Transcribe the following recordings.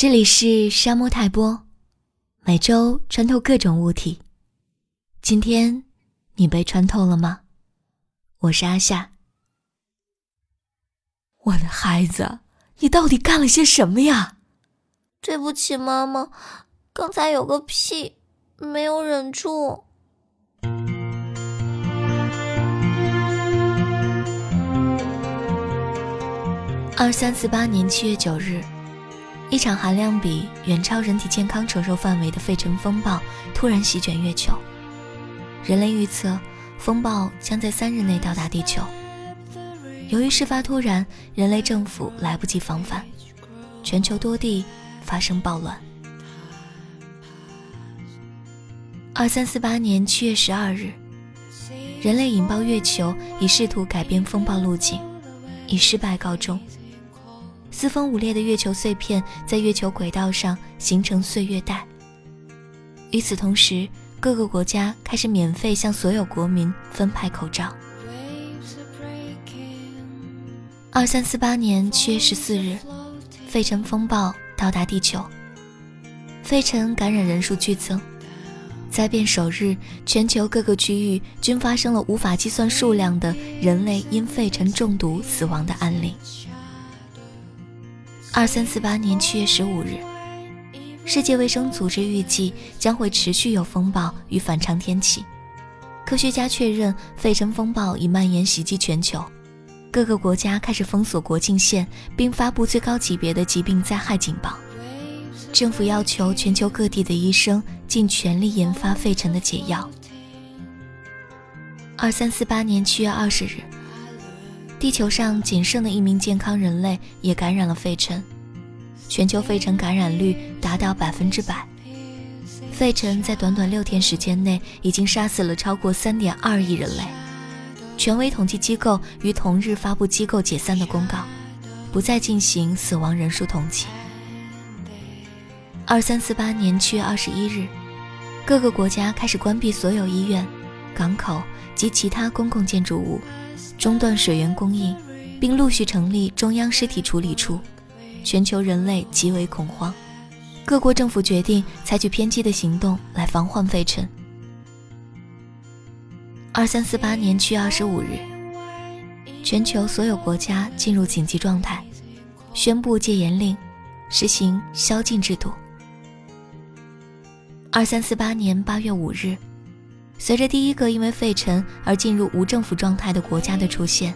这里是沙漠泰波，每周穿透各种物体。今天你被穿透了吗？我是阿夏。我的孩子，你到底干了些什么呀？对不起，妈妈，刚才有个屁没有忍住。二三四八年七月九日。一场含量比远超人体健康承受范围的费城风暴突然席卷月球，人类预测风暴将在三日内到达地球。由于事发突然，人类政府来不及防范，全球多地发生暴乱。二三四八年七月十二日，人类引爆月球以试图改变风暴路径，以失败告终。四分五裂的月球碎片在月球轨道上形成岁月带。与此同时，各个国家开始免费向所有国民分派口罩。二三四八年七月十四日，费城风暴到达地球，费城感染人数剧增。灾变首日，全球各个区域均发生了无法计算数量的人类因费城中毒死亡的案例。二三四八年七月十五日，世界卫生组织预计将会持续有风暴与反常天气。科学家确认，费城风暴已蔓延袭击全球，各个国家开始封锁国境线，并发布最高级别的疾病灾害警报。政府要求全球各地的医生尽全力研发费城的解药。二三四八年七月二十日。地球上仅剩的一名健康人类也感染了肺尘，全球肺尘感染率达到百分之百。肺尘在短短六天时间内已经杀死了超过三点二亿人类。权威统计机构于同日发布机构解散的公告，不再进行死亡人数统计。二三四八年七月二十一日，各个国家开始关闭所有医院、港口及其他公共建筑物。中断水源供应，并陆续成立中央尸体处理处，全球人类极为恐慌。各国政府决定采取偏激的行动来防患废尘。二三四八年七月二十五日，全球所有国家进入紧急状态，宣布戒严令，实行宵禁制度。二三四八年八月五日。随着第一个因为废尘而进入无政府状态的国家的出现，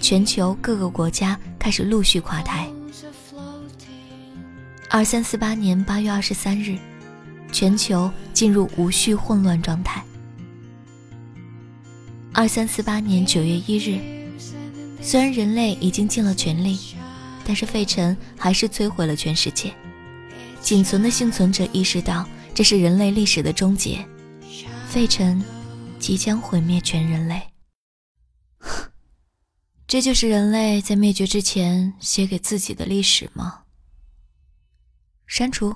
全球各个国家开始陆续垮台。二三四八年八月二十三日，全球进入无序混乱状态。二三四八年九月一日，虽然人类已经尽了全力，但是废尘还是摧毁了全世界。仅存的幸存者意识到，这是人类历史的终结。费城即将毁灭全人类，这就是人类在灭绝之前写给自己的历史吗？删除。